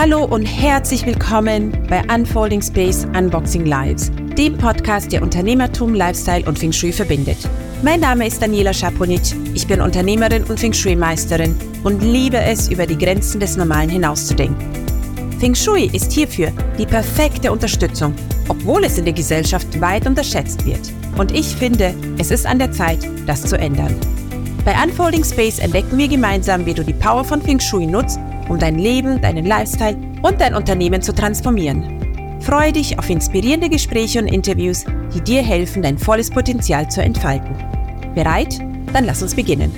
Hallo und herzlich willkommen bei Unfolding Space Unboxing Lives, dem Podcast, der Unternehmertum, Lifestyle und Feng Shui verbindet. Mein Name ist Daniela Schaponic, ich bin Unternehmerin und Feng Shui-Meisterin und liebe es, über die Grenzen des Normalen hinauszudenken. Feng Shui ist hierfür die perfekte Unterstützung, obwohl es in der Gesellschaft weit unterschätzt wird. Und ich finde, es ist an der Zeit, das zu ändern. Bei Unfolding Space entdecken wir gemeinsam, wie du die Power von Feng Shui nutzt, um dein Leben, deinen Lifestyle und dein Unternehmen zu transformieren. Freue dich auf inspirierende Gespräche und Interviews, die dir helfen, dein volles Potenzial zu entfalten. Bereit? Dann lass uns beginnen.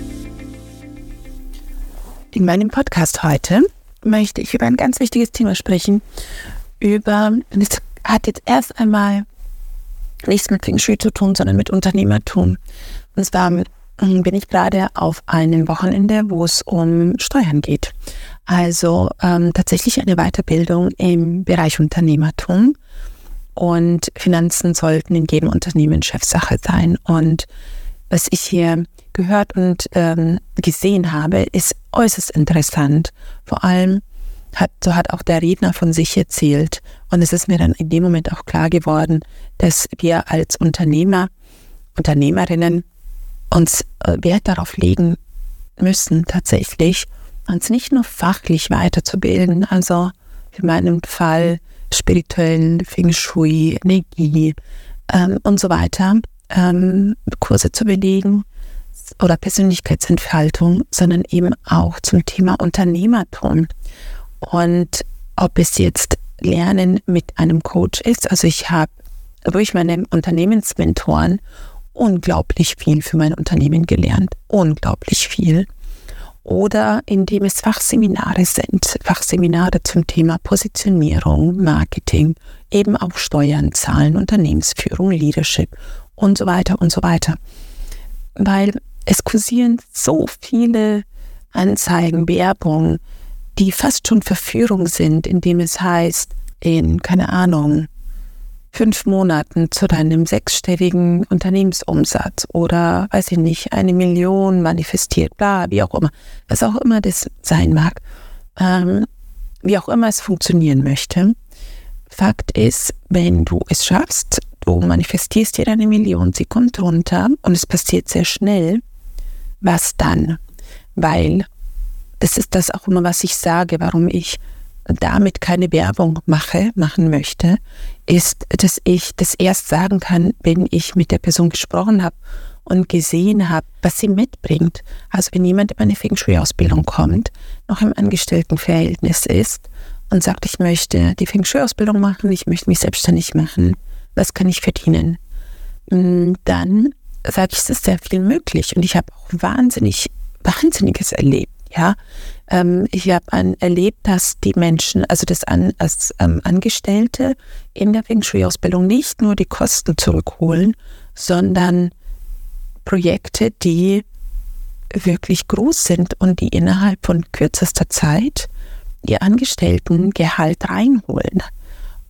In meinem Podcast heute möchte ich über ein ganz wichtiges Thema sprechen. Über, und es hat jetzt erst einmal nichts mit Feng Shui zu tun, sondern mit Unternehmertum. Und zwar bin ich gerade auf einem Wochenende, wo es um Steuern geht. Also ähm, tatsächlich eine Weiterbildung im Bereich Unternehmertum. Und Finanzen sollten in jedem Unternehmen Chefsache sein. Und was ich hier gehört und ähm, gesehen habe, ist äußerst interessant. Vor allem hat, so hat auch der Redner von sich erzählt. Und es ist mir dann in dem Moment auch klar geworden, dass wir als Unternehmer, Unternehmerinnen uns äh, Wert darauf legen müssen, tatsächlich uns nicht nur fachlich weiterzubilden, also in meinem Fall spirituellen Feng Shui, Energie ähm, und so weiter, ähm, Kurse zu belegen oder Persönlichkeitsentfaltung, sondern eben auch zum Thema Unternehmertum. Und ob es jetzt Lernen mit einem Coach ist, also ich habe durch meine Unternehmensmentoren unglaublich viel für mein Unternehmen gelernt. Unglaublich viel. Oder indem es Fachseminare sind, Fachseminare zum Thema Positionierung, Marketing, eben auch Steuern, Zahlen, Unternehmensführung, Leadership und so weiter und so weiter. Weil es kursieren so viele Anzeigen, Werbung, die fast schon Verführung sind, indem es heißt, in, keine Ahnung, fünf Monaten zu deinem sechsstelligen Unternehmensumsatz oder, weiß ich nicht, eine Million manifestiert, bla, wie auch immer, was auch immer das sein mag, ähm, wie auch immer es funktionieren möchte. Fakt ist, wenn du es schaffst, du manifestierst dir eine Million, sie kommt runter und es passiert sehr schnell, was dann? Weil das ist das auch immer, was ich sage, warum ich damit keine Werbung mache, machen möchte, ist, dass ich das erst sagen kann, wenn ich mit der Person gesprochen habe und gesehen habe, was sie mitbringt. Also wenn jemand in eine Feng Shui-Ausbildung kommt, noch im Angestelltenverhältnis ist und sagt, ich möchte die Feng Shui-Ausbildung machen, ich möchte mich selbstständig machen, was kann ich verdienen? Mm, dann sage ich, es ist sehr viel möglich und ich habe auch wahnsinnig, wahnsinniges erlebt. Ja, ähm, ich habe erlebt, dass die Menschen, also das an, als ähm, Angestellte in der Feng Shui-Ausbildung nicht nur die Kosten zurückholen, sondern Projekte, die wirklich groß sind und die innerhalb von kürzester Zeit ihr Angestelltengehalt reinholen.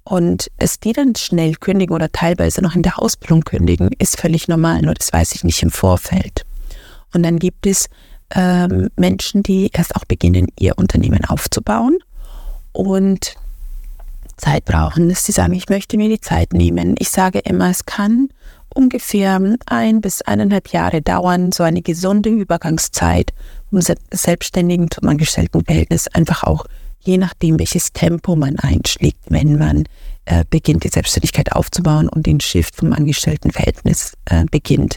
Und es die dann schnell kündigen oder teilweise noch in der Ausbildung kündigen, ist völlig normal, nur das weiß ich nicht im Vorfeld. Und dann gibt es ähm, Menschen, die erst auch beginnen, ihr Unternehmen aufzubauen und Zeit brauchen, dass sie sagen, ich möchte mir die Zeit nehmen. Ich sage immer, es kann ungefähr ein bis eineinhalb Jahre dauern, so eine gesunde Übergangszeit vom Selbstständigen zum Angestelltenverhältnis, einfach auch je nachdem, welches Tempo man einschlägt, wenn man äh, beginnt, die Selbstständigkeit aufzubauen und den Shift vom Angestelltenverhältnis äh, beginnt.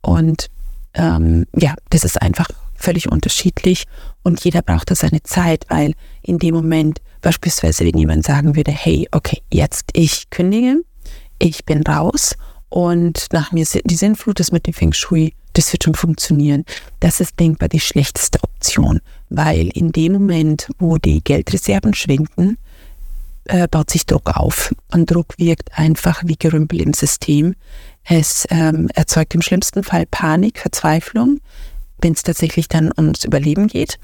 Und ähm, ja, das ist einfach völlig unterschiedlich und jeder braucht da seine Zeit, weil in dem Moment beispielsweise, wenn jemand sagen würde, hey, okay, jetzt ich kündige, ich bin raus und nach mir die Sinnflut ist mit dem Feng Shui, das wird schon funktionieren. Das ist denkbar die schlechteste Option, weil in dem Moment, wo die Geldreserven schwinden, äh, baut sich Druck auf. Und Druck wirkt einfach wie Gerümpel im System. Es ähm, erzeugt im schlimmsten Fall Panik, Verzweiflung, wenn es tatsächlich dann ums Überleben geht.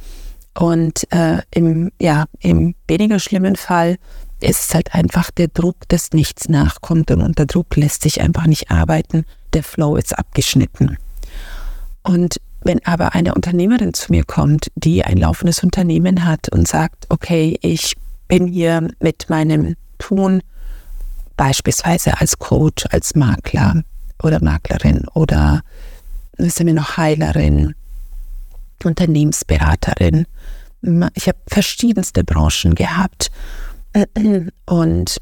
Und äh, im, ja, im weniger schlimmen Fall ist es halt einfach der Druck, dass nichts nachkommt und unter Druck lässt sich einfach nicht arbeiten. Der Flow ist abgeschnitten. Und wenn aber eine Unternehmerin zu mir kommt, die ein laufendes Unternehmen hat und sagt, okay, ich bin hier mit meinem Tun beispielsweise als Coach, als Makler oder Maklerin oder sind wir noch Heilerin, Unternehmensberaterin. Ich habe verschiedenste Branchen gehabt. Und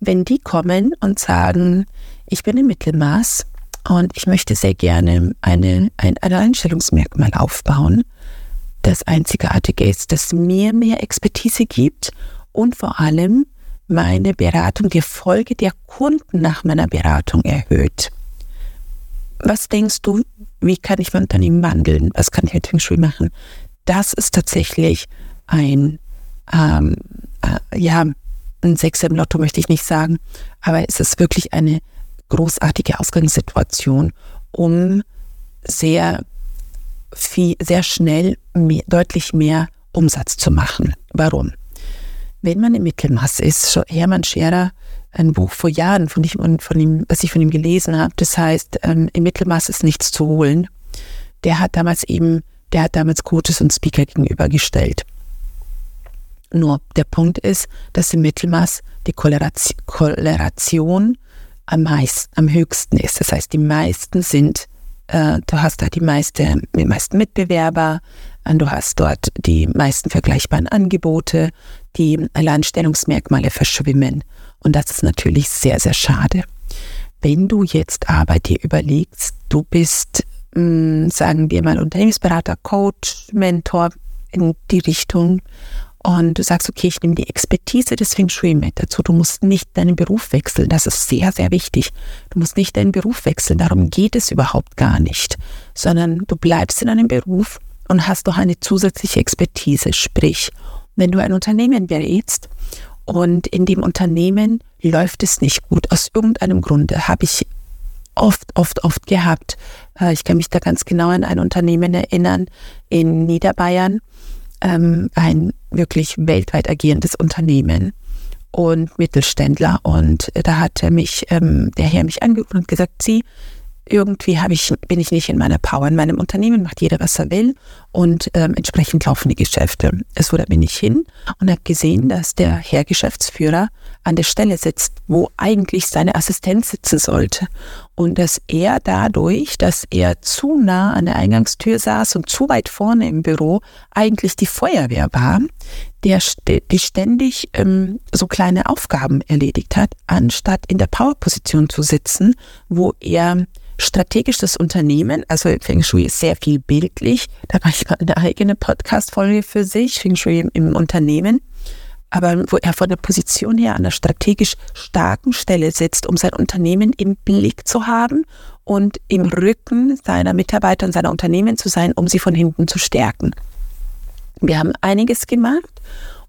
wenn die kommen und sagen, ich bin im Mittelmaß und ich möchte sehr gerne eine, ein Alleinstellungsmerkmal aufbauen, das Einzigartige ist, das mir mehr Expertise gibt und vor allem meine Beratung, die Folge der Kunden nach meiner Beratung erhöht. Was denkst du, wie kann ich mein Unternehmen wandeln? Was kann ich mit Feng Shui machen? Das ist tatsächlich ein, ähm, äh, ja, ein Sechser im Lotto möchte ich nicht sagen, aber es ist wirklich eine großartige Ausgangssituation, um sehr viel, sehr schnell mehr, deutlich mehr Umsatz zu machen. Warum? Wenn man im Mittelmaß ist, Hermann Scherer, ein Buch vor Jahren, von ihm, von ihm, was ich von ihm gelesen habe, das heißt, ähm, im Mittelmaß ist nichts zu holen. Der hat damals eben, der hat damals Coaches und Speaker gegenübergestellt. Nur der Punkt ist, dass im Mittelmaß die Koleration am meisten, am höchsten ist. Das heißt, die meisten sind, äh, du hast da die, meiste, die meisten Mitbewerber, äh, du hast dort die meisten vergleichbaren Angebote, die Alleinstellungsmerkmale verschwimmen. Und das ist natürlich sehr, sehr schade. Wenn du jetzt aber dir überlegst, du bist, mh, hm, sagen wir mal, Unternehmensberater, Coach, Mentor in die Richtung und du sagst, okay, ich nehme die Expertise des Feng Shui mit dazu. Du musst nicht deinen Beruf wechseln. Das ist sehr, sehr wichtig. Du musst nicht deinen Beruf wechseln. Darum geht es überhaupt gar nicht. Sondern du bleibst in einem Beruf und hast doch eine zusätzliche Expertise. Sprich, wenn du ein Unternehmen berätst und in dem Unternehmen läuft es nicht gut, aus irgendeinem Grunde, habe ich oft, oft, oft gehabt. Äh, ich kann mich da ganz genau an ein Unternehmen erinnern in Niederbayern ähm, ein wirklich weltweit agierendes Unternehmen und Mittelständler. Und da hat er mich, ähm, der Herr mich angerufen und gesagt, Sie, irgendwie habe ich, bin ich nicht in meiner Power. In meinem Unternehmen macht jeder, was er will und ähm, entsprechend laufen die Geschäfte. Es wurde bin ich hin und habe gesehen, dass der Herr Geschäftsführer an der Stelle sitzt, wo eigentlich seine Assistenz sitzen sollte. Und dass er dadurch, dass er zu nah an der Eingangstür saß und zu weit vorne im Büro eigentlich die Feuerwehr war, der die ständig ähm, so kleine Aufgaben erledigt hat, anstatt in der Powerposition zu sitzen, wo er strategisch das Unternehmen, also Feng Shui ist sehr viel bildlich, da mache ich eine eigene Podcast-Folge für sich, Feng Shui im Unternehmen, aber wo er von der Position her an einer strategisch starken Stelle sitzt, um sein Unternehmen im Blick zu haben und im Rücken seiner Mitarbeiter und seiner Unternehmen zu sein, um sie von hinten zu stärken. Wir haben einiges gemacht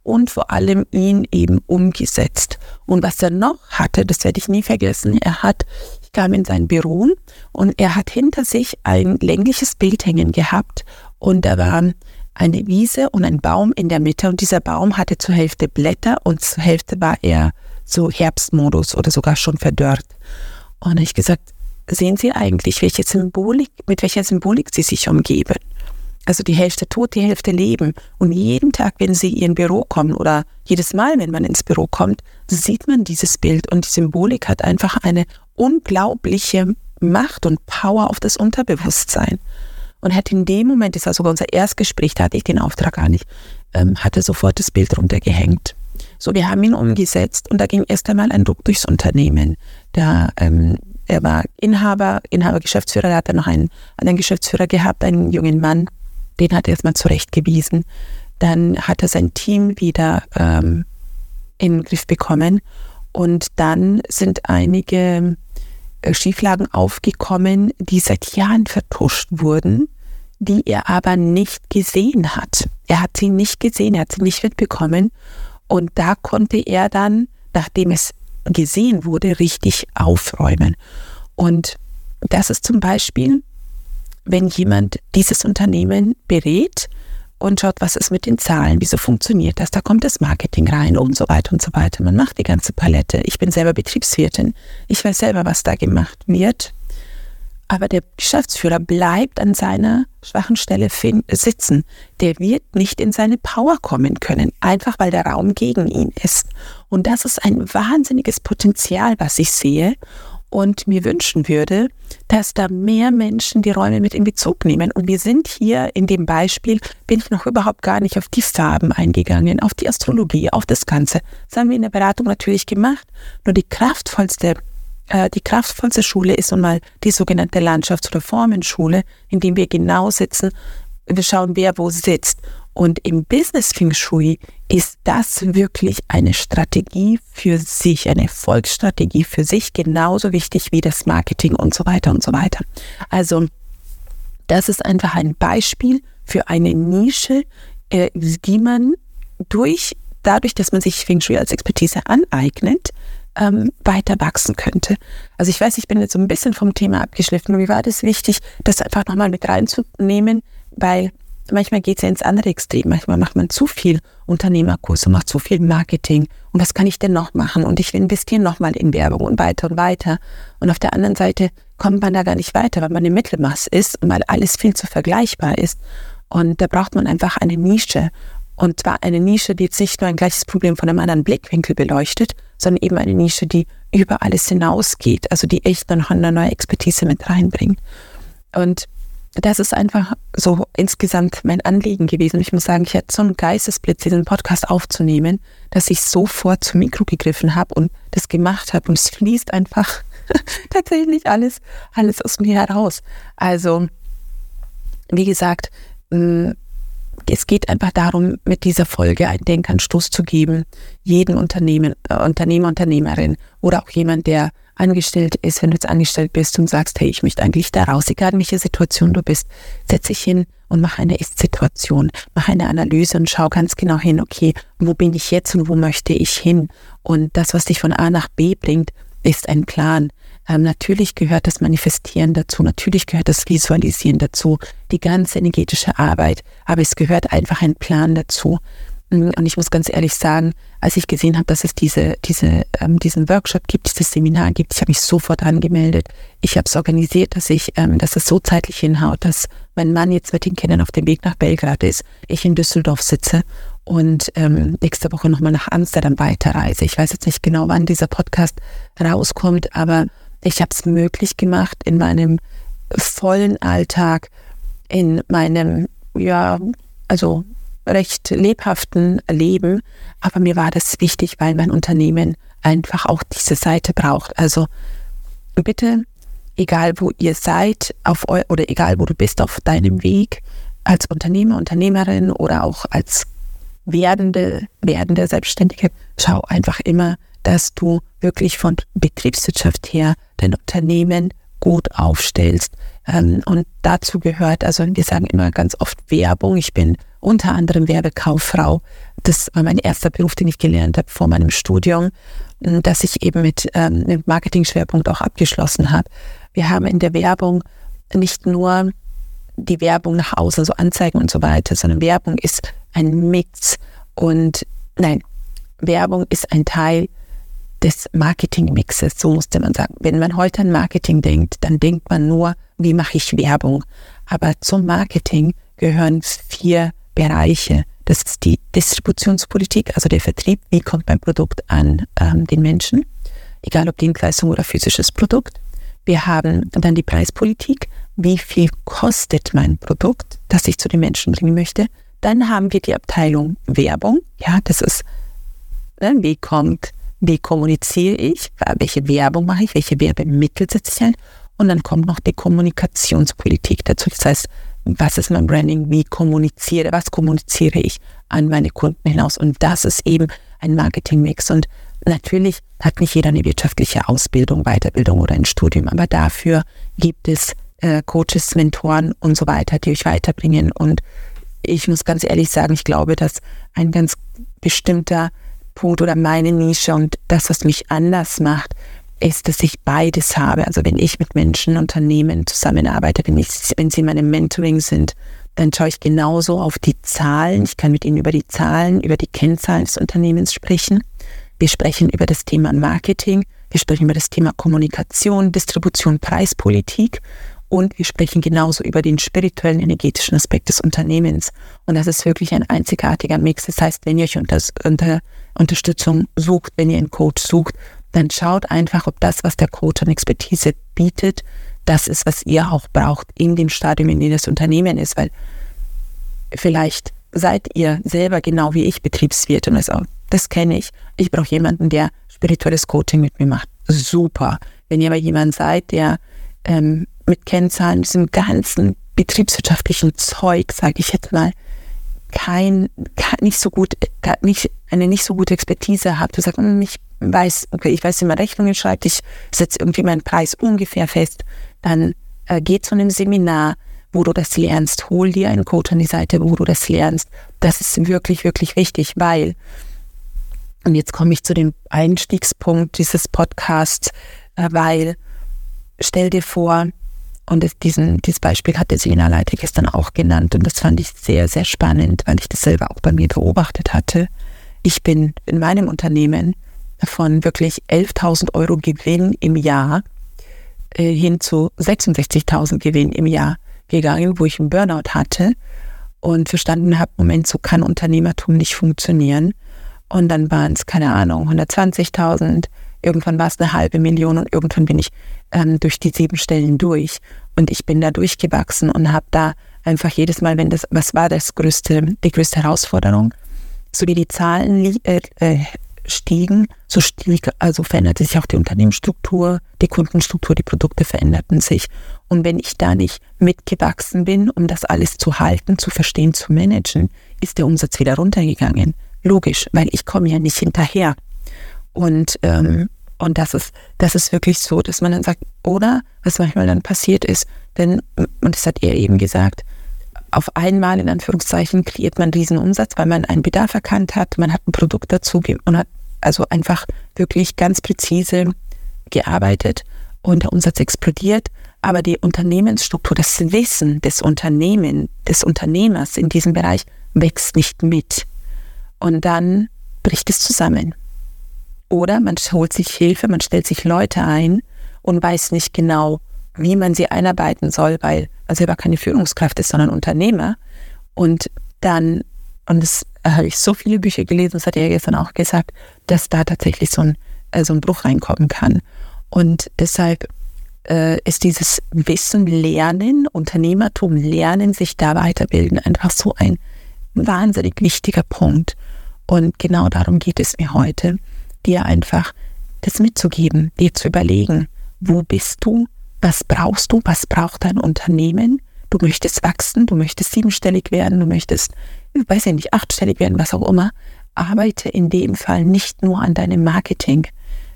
und vor allem ihn eben umgesetzt. Und was er noch hatte, das werde ich nie vergessen, er hat, ich kam in sein Büro und er hat hinter sich ein längliches Bild hängen gehabt und da war eine Wiese und ein Baum in der Mitte und dieser Baum hatte zur Hälfte Blätter und zur Hälfte war er so Herbstmodus oder sogar schon verdörrt. Und ich gesagt, sehen Sie eigentlich, welche Symbolik, mit welcher Symbolik Sie sich umgeben? Also die Hälfte tot, die Hälfte leben. Und jeden Tag, wenn Sie in Ihr Büro kommen oder jedes Mal, wenn man ins Büro kommt, sieht man dieses Bild und die Symbolik hat einfach eine unglaubliche Macht und Power auf das Unterbewusstsein. Und hat in dem Moment, das war sogar unser Erstgespräch, da hatte ich den Auftrag gar nicht, ähm, hatte sofort das Bild runtergehängt. So, wir haben ihn umgesetzt und da ging erst einmal ein Druck durchs Unternehmen. Da, ähm, er war Inhaber, Inhaber, Geschäftsführer, da hat er noch einen anderen Geschäftsführer gehabt, einen jungen Mann, den hat er erstmal zurechtgewiesen. Dann hat er sein Team wieder ähm, in den Griff bekommen und dann sind einige äh, Schieflagen aufgekommen, die seit Jahren vertuscht wurden, die er aber nicht gesehen hat. Er hat sie nicht gesehen, er hat sie nicht mitbekommen. Und da konnte er dann, nachdem es gesehen wurde, richtig aufräumen. Und das ist zum Beispiel wenn jemand dieses Unternehmen berät und schaut, was ist mit den Zahlen, wieso funktioniert das, da kommt das Marketing rein und so weiter und so weiter. Man macht die ganze Palette. Ich bin selber Betriebswirtin. Ich weiß selber, was da gemacht wird. Aber der Geschäftsführer bleibt an seiner schwachen Stelle sitzen. Der wird nicht in seine Power kommen können, einfach weil der Raum gegen ihn ist. Und das ist ein wahnsinniges Potenzial, was ich sehe und mir wünschen würde, dass da mehr Menschen die Räume mit in Bezug nehmen. Und wir sind hier in dem Beispiel, bin ich noch überhaupt gar nicht auf die Farben eingegangen, auf die Astrologie, auf das Ganze. Das haben wir in der Beratung natürlich gemacht. Nur die kraftvollste äh, die kraftvollste Schule ist nun mal die sogenannte Landschafts- oder Formenschule, in dem wir genau sitzen. Wir schauen, wer wo sitzt. Und im Business Feng Shui ist das wirklich eine Strategie für sich, eine Erfolgsstrategie für sich, genauso wichtig wie das Marketing und so weiter und so weiter. Also, das ist einfach ein Beispiel für eine Nische, äh, die man durch, dadurch, dass man sich Feng Shui als Expertise aneignet, ähm, weiter wachsen könnte. Also ich weiß, ich bin jetzt so ein bisschen vom Thema abgeschliffen. Mir war das wichtig, das einfach nochmal mit reinzunehmen, weil manchmal geht es ja ins andere Extrem. Manchmal macht man zu viel Unternehmerkurse, macht zu viel Marketing. Und was kann ich denn noch machen? Und ich investiere nochmal in Werbung und weiter und weiter. Und auf der anderen Seite kommt man da gar nicht weiter, weil man im Mittelmaß ist und weil alles viel zu vergleichbar ist. Und da braucht man einfach eine Nische. Und zwar eine Nische, die jetzt nicht nur ein gleiches Problem von einem anderen Blickwinkel beleuchtet, sondern eben eine Nische, die über alles hinausgeht, also die echt noch eine neue Expertise mit reinbringt. Und das ist einfach so insgesamt mein Anliegen gewesen. Ich muss sagen, ich hatte so einen Geistesblitz, diesen Podcast aufzunehmen, dass ich sofort zum Mikro gegriffen habe und das gemacht habe. Und es fließt einfach tatsächlich alles, alles aus mir heraus. Also, wie gesagt, es geht einfach darum, mit dieser Folge einen Denkanstoß zu geben, jeden Unternehmen, äh, Unternehmer, Unternehmerin oder auch jemand, der angestellt ist, wenn du jetzt angestellt bist und sagst, hey, ich möchte eigentlich da raus, egal in welcher Situation du bist, setz dich hin und mach eine Ist-Situation, mach eine Analyse und schau ganz genau hin, okay, wo bin ich jetzt und wo möchte ich hin? Und das, was dich von A nach B bringt, ist ein Plan. Ähm, natürlich gehört das Manifestieren dazu, natürlich gehört das Visualisieren dazu, die ganze energetische Arbeit, aber es gehört einfach ein Plan dazu. Mm, und ich muss ganz ehrlich sagen, als ich gesehen habe, dass es diese, diese, ähm, diesen Workshop gibt, dieses Seminar gibt, ich habe mich sofort angemeldet. Ich habe es organisiert, dass ich, ähm, dass es so zeitlich hinhaut, dass mein Mann jetzt mit den Kindern auf dem Weg nach Belgrad ist, ich in Düsseldorf sitze und ähm, nächste Woche nochmal nach Amsterdam weiterreise. Ich weiß jetzt nicht genau, wann dieser Podcast rauskommt, aber ich habe es möglich gemacht, in meinem vollen Alltag, in meinem, ja, also recht lebhaften Leben. Aber mir war das wichtig, weil mein Unternehmen einfach auch diese Seite braucht. Also bitte, egal wo ihr seid, auf eu oder egal wo du bist auf deinem Weg, als Unternehmer, Unternehmerin oder auch als werdende, werdende Selbstständige, schau einfach immer, dass du wirklich von Betriebswirtschaft her dein Unternehmen gut aufstellst. Ähm, und dazu gehört, also wir sagen immer ganz oft Werbung. Ich bin unter anderem Werbekauffrau. Das war mein erster Beruf, den ich gelernt habe vor meinem Studium, dass ich eben mit, ähm, mit Marketing-Schwerpunkt auch abgeschlossen habe. Wir haben in der Werbung nicht nur die Werbung nach außen, also Anzeigen und so weiter, sondern Werbung ist ein Mix und nein, Werbung ist ein Teil des Marketingmixes, so musste man sagen. Wenn man heute an Marketing denkt, dann denkt man nur, wie mache ich Werbung? Aber zum Marketing gehören vier Bereiche. Das ist die Distributionspolitik, also der Vertrieb. Wie kommt mein Produkt an ähm, den Menschen? Egal ob Dienstleistung oder physisches Produkt. Wir haben dann die Preispolitik. Wie viel kostet mein Produkt, das ich zu den Menschen bringen möchte? Dann haben wir die Abteilung Werbung. Ja, das ist, ne, wie kommt wie kommuniziere ich, welche Werbung mache ich, welche Werbemittel setze ich ein. Und dann kommt noch die Kommunikationspolitik dazu. Das heißt, was ist mein Branding, wie kommuniziere, was kommuniziere ich an meine Kunden hinaus. Und das ist eben ein Marketingmix. Und natürlich hat nicht jeder eine wirtschaftliche Ausbildung, Weiterbildung oder ein Studium, aber dafür gibt es äh, Coaches, Mentoren und so weiter, die euch weiterbringen. Und ich muss ganz ehrlich sagen, ich glaube, dass ein ganz bestimmter Punkt oder meine Nische und das, was mich anders macht, ist, dass ich beides habe. Also wenn ich mit Menschen, Unternehmen zusammenarbeite, wenn, ich, wenn sie in meinem Mentoring sind, dann schaue ich genauso auf die Zahlen. Ich kann mit ihnen über die Zahlen, über die Kennzahlen des Unternehmens sprechen. Wir sprechen über das Thema Marketing. Wir sprechen über das Thema Kommunikation, Distribution, Preispolitik. Und wir sprechen genauso über den spirituellen, energetischen Aspekt des Unternehmens. Und das ist wirklich ein einzigartiger Mix. Das heißt, wenn ihr euch unter, unter Unterstützung sucht, wenn ihr einen Coach sucht, dann schaut einfach, ob das, was der Coach an Expertise bietet, das ist, was ihr auch braucht in dem Stadium, in dem das Unternehmen ist, weil vielleicht seid ihr selber genau wie ich Betriebswirt und das, auch, das kenne ich. Ich brauche jemanden, der spirituelles Coaching mit mir macht. Super. Wenn ihr aber jemand seid, der ähm, mit Kennzahlen, diesem ganzen betriebswirtschaftlichen Zeug, sage ich jetzt mal, kein, nicht so gut, nicht, eine nicht so gute Expertise habt, du sagst, hm, ich weiß, okay, ich weiß, wie man Rechnungen schreibt, ich setze irgendwie meinen Preis ungefähr fest, dann äh, geh zu einem Seminar, wo du das lernst, hol dir einen Coach an die Seite, wo du das lernst. Das ist wirklich, wirklich wichtig, weil, und jetzt komme ich zu dem Einstiegspunkt dieses Podcasts, äh, weil, stell dir vor, und das, diesen, dieses Beispiel hat der Sina-Leiter gestern auch genannt und das fand ich sehr, sehr spannend, weil ich das selber auch bei mir beobachtet hatte. Ich bin in meinem Unternehmen von wirklich 11.000 Euro Gewinn im Jahr äh, hin zu 66.000 Gewinn im Jahr gegangen, wo ich einen Burnout hatte und verstanden habe, Moment, so kann Unternehmertum nicht funktionieren. Und dann waren es, keine Ahnung, 120.000, irgendwann war es eine halbe Million und irgendwann bin ich ähm, durch die sieben Stellen durch. Und ich bin da durchgewachsen und habe da einfach jedes Mal, wenn das, was war das größte, die größte Herausforderung? So wie die Zahlen äh, äh, stiegen, so stieg, also veränderte sich auch die Unternehmensstruktur, die Kundenstruktur, die Produkte veränderten sich. Und wenn ich da nicht mitgewachsen bin, um das alles zu halten, zu verstehen, zu managen, ist der Umsatz wieder runtergegangen. Logisch, weil ich komme ja nicht hinterher. Und ähm, und das ist, das ist wirklich so, dass man dann sagt, oder was manchmal dann passiert ist, denn, und das hat er eben gesagt, auf einmal in Anführungszeichen kreiert man diesen Umsatz, weil man einen Bedarf erkannt hat, man hat ein Produkt dazu und hat also einfach wirklich ganz präzise gearbeitet und der Umsatz explodiert, aber die Unternehmensstruktur, das Wissen des Unternehmens, des Unternehmers in diesem Bereich wächst nicht mit. Und dann bricht es zusammen. Oder man holt sich Hilfe, man stellt sich Leute ein und weiß nicht genau, wie man sie einarbeiten soll, weil man selber keine Führungskraft ist, sondern Unternehmer. Und dann, und das habe ich so viele Bücher gelesen, das hat er gestern auch gesagt, dass da tatsächlich so ein, äh, so ein Bruch reinkommen kann. Und deshalb äh, ist dieses Wissen, Lernen, Unternehmertum, Lernen, sich da weiterbilden, einfach so ein wahnsinnig wichtiger Punkt. Und genau darum geht es mir heute dir einfach das mitzugeben, dir zu überlegen, wo bist du, was brauchst du, was braucht dein Unternehmen. Du möchtest wachsen, du möchtest siebenstellig werden, du möchtest, ich weiß ich nicht, achtstellig werden, was auch immer. Arbeite in dem Fall nicht nur an deinem Marketing,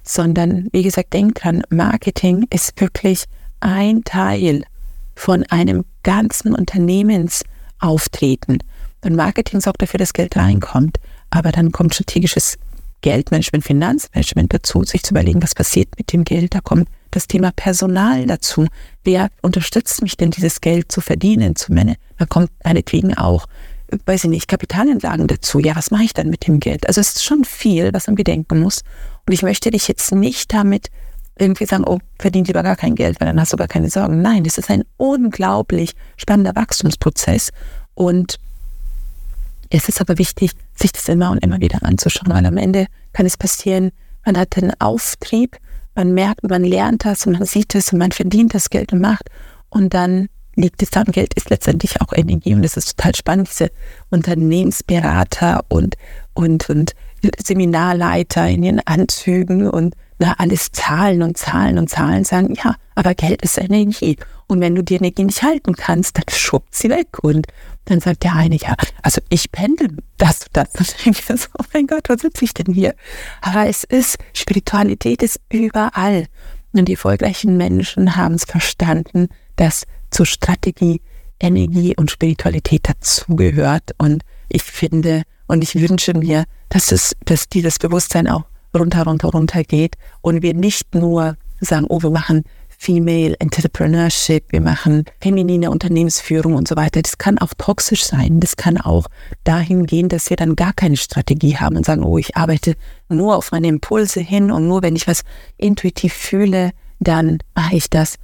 sondern wie gesagt, denk dran, Marketing ist wirklich ein Teil von einem ganzen Unternehmensauftreten. Und Marketing sorgt dafür, dass Geld reinkommt. Aber dann kommt strategisches Geldmanagement, Finanzmanagement dazu, sich zu überlegen, was passiert mit dem Geld. Da kommt das Thema Personal dazu. Wer unterstützt mich denn, dieses Geld zu verdienen, zu managen? Da kommt meinetwegen auch, weiß ich nicht, Kapitalanlagen dazu. Ja, was mache ich dann mit dem Geld? Also es ist schon viel, was man bedenken muss. Und ich möchte dich jetzt nicht damit irgendwie sagen, oh, verdien lieber gar kein Geld, weil dann hast du gar keine Sorgen. Nein, das ist ein unglaublich spannender Wachstumsprozess. Und es ist aber wichtig, sich das immer und immer wieder anzuschauen, weil am Ende kann es passieren, man hat einen Auftrieb, man merkt, man lernt das und man sieht es und man verdient das Geld und macht und dann liegt es da und Geld ist letztendlich auch Energie und es ist total spannend, diese Unternehmensberater und, und, und Seminarleiter in ihren Anzügen und na, alles Zahlen und Zahlen und Zahlen sagen, ja, aber Geld ist Energie. Und wenn du die Energie nicht halten kannst, dann schubst sie weg. Und dann sagt der eine, ja, also ich pendel das, das. Und denke so, oh mein Gott, wo sitze ich denn hier? Aber es ist, Spiritualität ist überall. Und die erfolgreichen Menschen haben es verstanden, dass zur Strategie Energie und Spiritualität dazugehört. Und ich finde und ich wünsche mir, dass es, dass dieses Bewusstsein auch runter, runter, runter geht und wir nicht nur sagen, oh, wir machen Female Entrepreneurship, wir machen feminine Unternehmensführung und so weiter. Das kann auch toxisch sein. Das kann auch dahin gehen, dass wir dann gar keine Strategie haben und sagen, oh, ich arbeite nur auf meine Impulse hin und nur wenn ich was intuitiv fühle, dann mache ich das.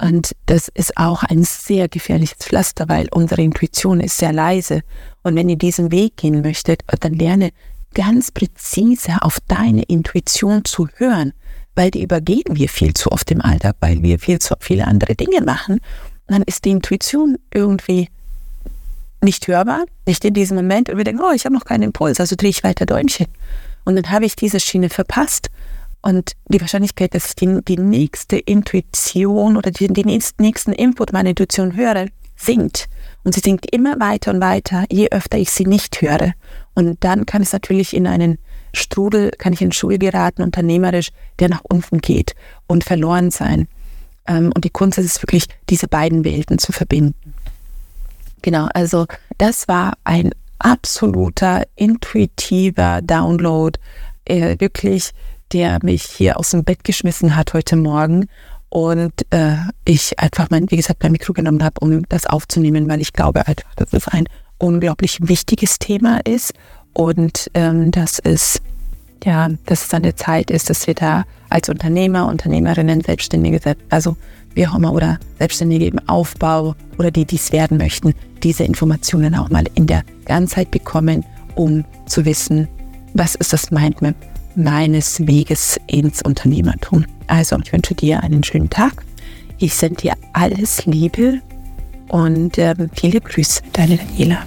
Und das ist auch ein sehr gefährliches Pflaster, weil unsere Intuition ist sehr leise. Und wenn ihr diesen Weg gehen möchtet, dann lerne ganz präzise auf deine Intuition zu hören, weil die übergehen wir viel zu oft im Alltag, weil wir viel zu viele andere Dinge machen. Dann ist die Intuition irgendwie nicht hörbar, nicht in diesem Moment. Und wir denken, oh, ich habe noch keinen Impuls, also drehe ich weiter Däumchen. Und dann habe ich diese Schiene verpasst. Und die Wahrscheinlichkeit, dass ich die, die nächste Intuition oder den, den nächsten Input meiner Intuition höre, sinkt. Und sie sinkt immer weiter und weiter, je öfter ich sie nicht höre. Und dann kann es natürlich in einen Strudel, kann ich in Schuhe geraten, unternehmerisch, der nach unten geht und verloren sein. Ähm, und die Kunst ist es wirklich, diese beiden Welten zu verbinden. Genau, also das war ein absoluter intuitiver Download, äh, wirklich, der mich hier aus dem Bett geschmissen hat heute Morgen und äh, ich einfach mein, wie gesagt, mein Mikro genommen habe, um das aufzunehmen, weil ich glaube einfach, dass es ein unglaublich wichtiges Thema ist und ähm, dass es ja, dass es an der Zeit ist, dass wir da als Unternehmer, Unternehmerinnen, Selbstständige, also wie auch immer, oder Selbstständige im Aufbau oder die dies werden möchten, diese Informationen auch mal in der Ganzheit bekommen, um zu wissen, was ist das Mindmap meines Weges ins Unternehmertum. Also, ich wünsche dir einen schönen Tag. Ich sende dir alles Liebe und äh, viele Grüße, deine Daniela.